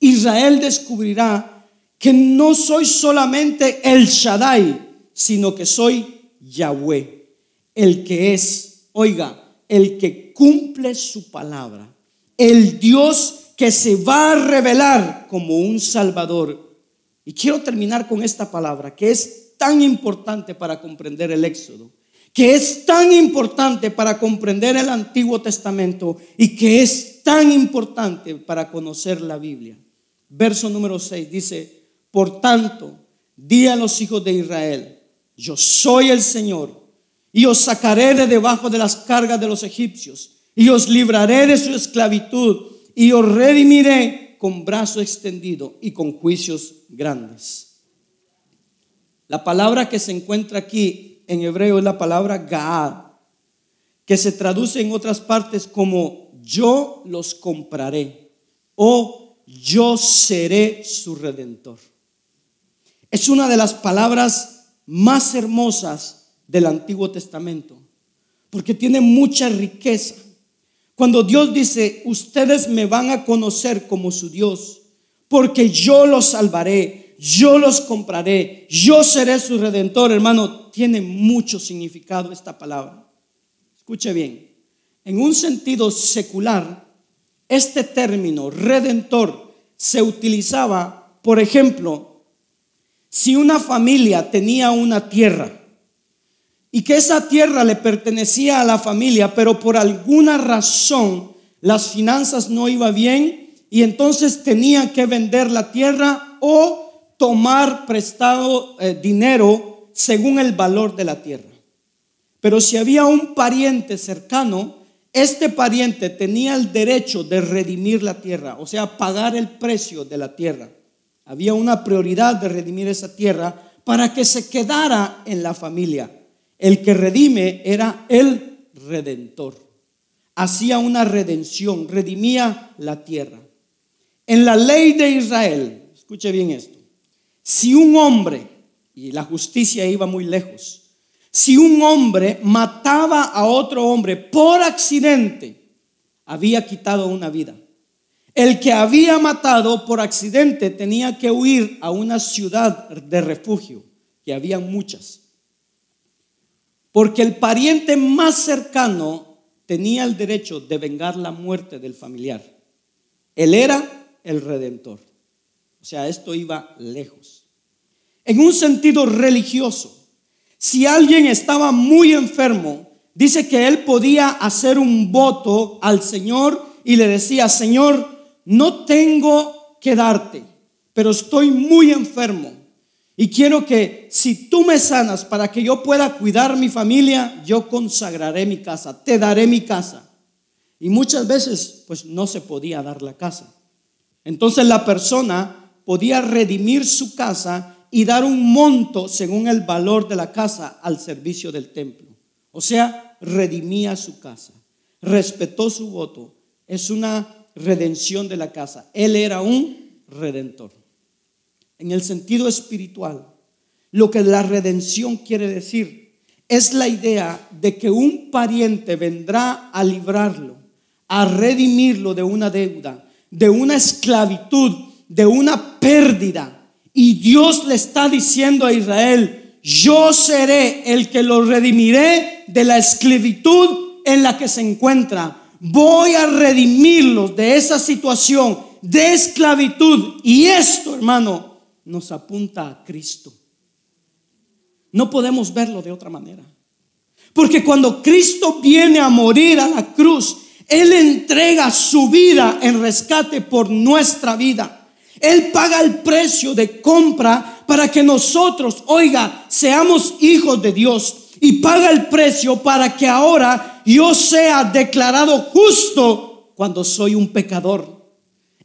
Israel descubrirá que no soy solamente el Shaddai, sino que soy Yahweh, el que es, oiga, el que cumple su palabra, el Dios que se va a revelar como un Salvador. Y quiero terminar con esta palabra que es tan importante para comprender el Éxodo que es tan importante para comprender el Antiguo Testamento y que es tan importante para conocer la Biblia. Verso número 6 dice, por tanto, di a los hijos de Israel, yo soy el Señor y os sacaré de debajo de las cargas de los egipcios y os libraré de su esclavitud y os redimiré con brazo extendido y con juicios grandes. La palabra que se encuentra aquí en hebreo es la palabra Gaad, que se traduce en otras partes como yo los compraré o yo seré su redentor. Es una de las palabras más hermosas del Antiguo Testamento, porque tiene mucha riqueza. Cuando Dios dice, ustedes me van a conocer como su Dios, porque yo los salvaré, yo los compraré, yo seré su redentor, hermano, tiene mucho significado esta palabra. Escuche bien, en un sentido secular, este término redentor se utilizaba, por ejemplo, si una familia tenía una tierra y que esa tierra le pertenecía a la familia, pero por alguna razón las finanzas no iban bien y entonces tenía que vender la tierra o tomar prestado eh, dinero según el valor de la tierra. Pero si había un pariente cercano, este pariente tenía el derecho de redimir la tierra, o sea, pagar el precio de la tierra. Había una prioridad de redimir esa tierra para que se quedara en la familia. El que redime era el redentor. Hacía una redención, redimía la tierra. En la ley de Israel, escuche bien esto, si un hombre, y la justicia iba muy lejos, si un hombre mataba a otro hombre por accidente, había quitado una vida. El que había matado por accidente tenía que huir a una ciudad de refugio, que había muchas. Porque el pariente más cercano tenía el derecho de vengar la muerte del familiar. Él era el redentor. O sea, esto iba lejos. En un sentido religioso, Si alguien estaba muy enfermo, dice que él podía hacer un voto al Señor y le decía, Señor, no tengo que darte, pero estoy muy enfermo. Y quiero que si tú me sanas para que yo pueda cuidar mi familia, yo consagraré mi casa, te daré mi casa. Y muchas veces pues no se podía dar la casa. Entonces la persona podía redimir su casa y dar un monto según el valor de la casa al servicio del templo. O sea, redimía su casa, respetó su voto. Es una redención de la casa. Él era un redentor. En el sentido espiritual, lo que la redención quiere decir es la idea de que un pariente vendrá a librarlo, a redimirlo de una deuda, de una esclavitud, de una pérdida. Y Dios le está diciendo a Israel, yo seré el que lo redimiré de la esclavitud en la que se encuentra. Voy a redimirlos de esa situación de esclavitud. Y esto, hermano, nos apunta a Cristo. No podemos verlo de otra manera. Porque cuando Cristo viene a morir a la cruz, él entrega su vida en rescate por nuestra vida. Él paga el precio de compra para que nosotros, oiga, seamos hijos de Dios. Y paga el precio para que ahora yo sea declarado justo cuando soy un pecador.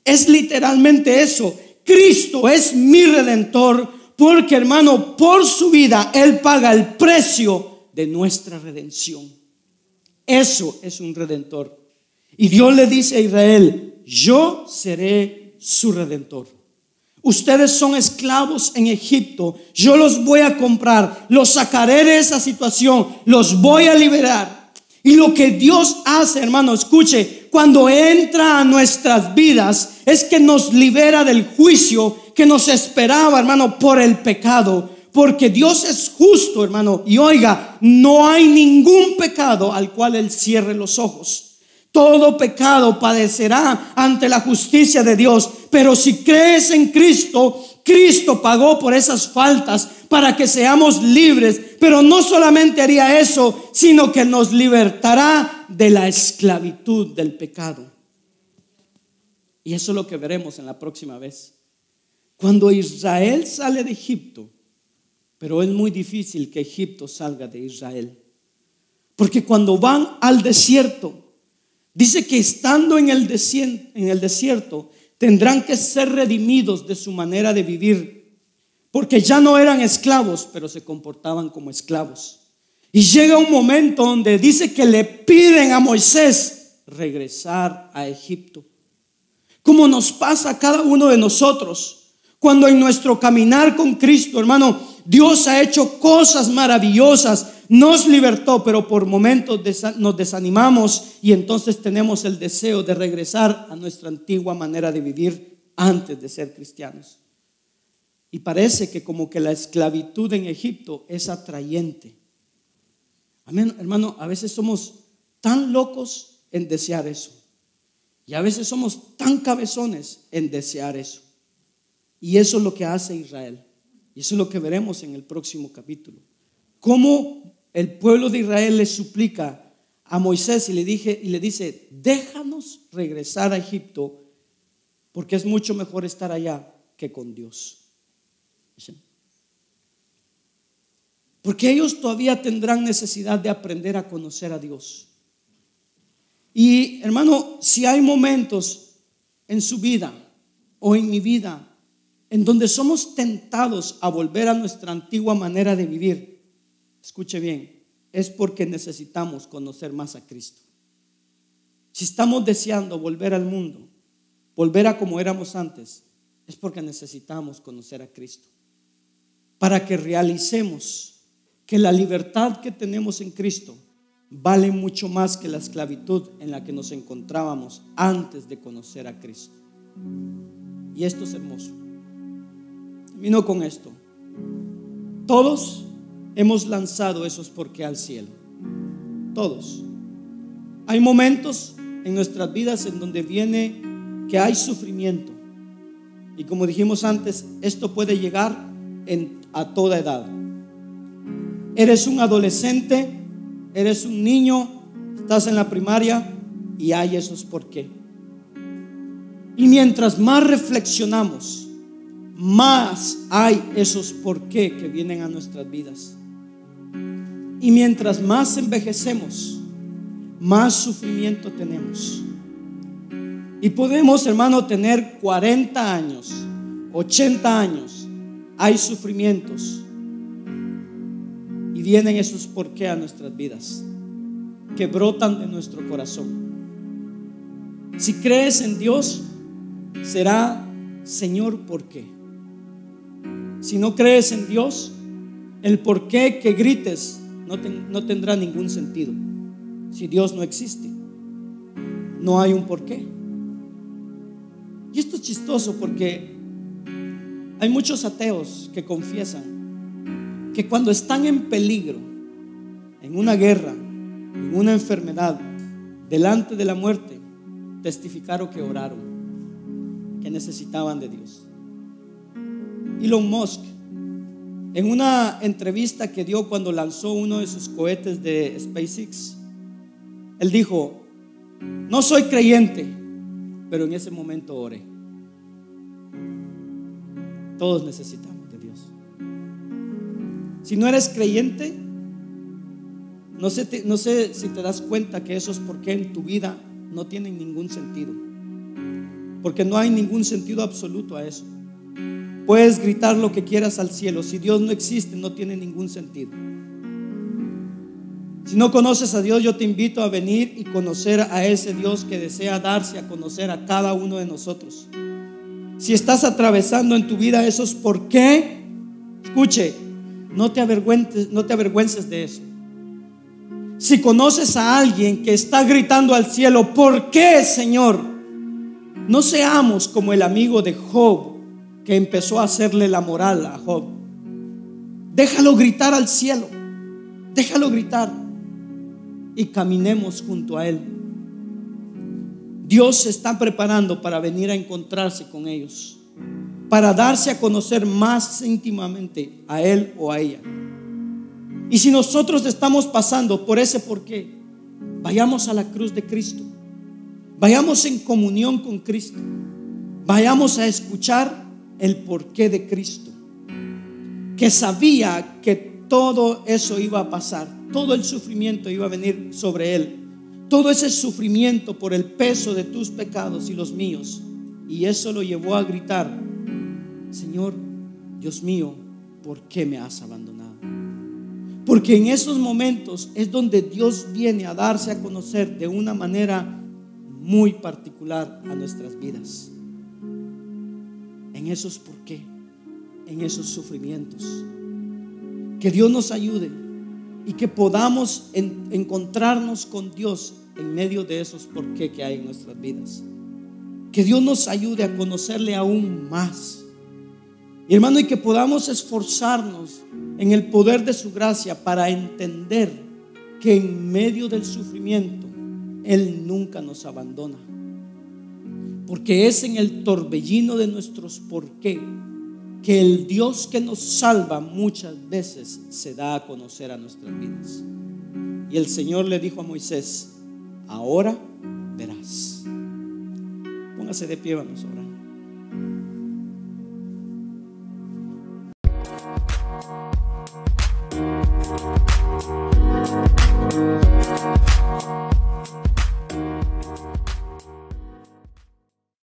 Es literalmente eso. Cristo es mi redentor porque hermano, por su vida Él paga el precio de nuestra redención. Eso es un redentor. Y Dios le dice a Israel, yo seré su redentor. Ustedes son esclavos en Egipto, yo los voy a comprar, los sacaré de esa situación, los voy a liberar. Y lo que Dios hace, hermano, escuche, cuando entra a nuestras vidas es que nos libera del juicio que nos esperaba, hermano, por el pecado. Porque Dios es justo, hermano. Y oiga, no hay ningún pecado al cual Él cierre los ojos. Todo pecado padecerá ante la justicia de Dios. Pero si crees en Cristo, Cristo pagó por esas faltas para que seamos libres. Pero no solamente haría eso, sino que nos libertará de la esclavitud del pecado. Y eso es lo que veremos en la próxima vez. Cuando Israel sale de Egipto, pero es muy difícil que Egipto salga de Israel. Porque cuando van al desierto, Dice que estando en el, desierto, tendrán que ser redimidos de su manera de vivir, porque ya no eran esclavos, pero se comportaban como esclavos. Y llega un momento donde dice que le piden a Moisés regresar a Egipto. Como nos pasa a cada uno de nosotros, cuando en nuestro caminar con Cristo, hermano, Dios ha hecho cosas maravillosas, nos libertó, pero por momentos nos desanimamos y entonces tenemos el deseo de regresar a nuestra antigua manera de vivir antes de ser cristianos. Y parece que como que la esclavitud en Egipto es atrayente. Amén, hermano, a veces somos tan locos en desear eso. Y a veces somos tan cabezones en desear eso. Y eso es lo que hace Israel. Y eso es lo que veremos en el próximo capítulo. El pueblo de Israel le suplica a Moisés y le, dije, y le dice, déjanos regresar a Egipto porque es mucho mejor estar allá que con Dios. Porque ellos todavía tendrán necesidad de aprender a conocer a Dios. Y hermano, si hay momentos en su vida o en mi vida en donde somos tentados a volver a nuestra antigua manera de vivir, escuche bien, es porque necesitamos conocer más a Cristo. Si estamos deseando volver al mundo, volver a como éramos antes, es porque necesitamos conocer a Cristo. Para que realicemos que la libertad que tenemos en Cristo vale mucho más que la esclavitud en la que nos encontrábamos antes de conocer a Cristo. Y esto es hermoso. Termino con esto. Todos hemos lanzado esos porque al cielo. Todos. Hay momentos en nuestras vidas en donde viene que hay sufrimiento. Y como dijimos antes, esto puede llegar en, a toda edad. Eres un adolescente, eres un niño, estás en la primaria y hay esos por qué. Y mientras más reflexionamos, más hay esos por qué que vienen a nuestras vidas. Y mientras más envejecemos, más sufrimiento tenemos. Y podemos, hermano, tener 40 años, 80 años. Hay sufrimientos. Y vienen esos por qué a nuestras vidas, que brotan de nuestro corazón. Si crees en Dios, será Señor, ¿por qué? Si no crees en Dios, el por qué que grites no, tendrá ningún sentido. Si Dios no existe, no hay un por qué. Y esto es chistoso porque hay muchos ateos que confiesan que cuando están en peligro, en una guerra, en una enfermedad, delante de la muerte, testificaron que oraron, que necesitaban de Dios. Elon Musk, en una entrevista que dio cuando lanzó uno de sus cohetes de SpaceX, él dijo, no soy creyente, pero en ese momento oré. Todos necesitamos de Dios. Si no eres creyente, no sé, no sé si te das cuenta que eso es porque en tu vida no tienen ningún sentido. Porque no hay ningún sentido absoluto a eso. Puedes gritar lo que quieras al cielo. Si Dios no existe, no tiene ningún sentido. Si no conoces a Dios, yo te invito a venir y conocer a ese Dios que desea darse a conocer a cada uno de nosotros. Si estás atravesando en tu vida esos por qué, escuche, no te avergüences, no te avergüences de eso. Si conoces a alguien que está gritando al cielo, ¿por qué, Señor? No seamos como el amigo de Job que empezó a hacerle la moral a Job. Déjalo gritar al cielo. Déjalo gritar y caminemos junto a Él. Dios se está preparando para venir a encontrarse con ellos, para darse a conocer más íntimamente a Él o a ella. Y si nosotros estamos pasando por ese porqué, vayamos a la cruz de Cristo, vayamos en comunión con Cristo, vayamos a escuchar el porqué de Cristo, que sabía que todo eso iba a pasar todo el sufrimiento iba a venir sobre él. Todo ese sufrimiento por el peso de tus pecados y los míos. Y eso lo llevó a gritar, Señor, Dios mío, ¿por qué me has abandonado? Porque en esos momentos es donde Dios viene a darse a conocer de una manera muy particular a nuestras vidas. En esos por qué, en esos sufrimientos. Que Dios nos ayude y que podamos encontrarnos con Dios en medio de esos por qué que hay en nuestras vidas. Que Dios nos ayude a conocerle aún más. Y hermano, y que podamos esforzarnos en el poder de su gracia para entender que en medio del sufrimiento Él nunca nos abandona. Porque es en el torbellino de nuestros por qué que el Dios que nos salva muchas veces se da a conocer a nuestras vidas. Y el Señor le dijo a Moisés, ahora verás. Póngase de pie, vamos a orar.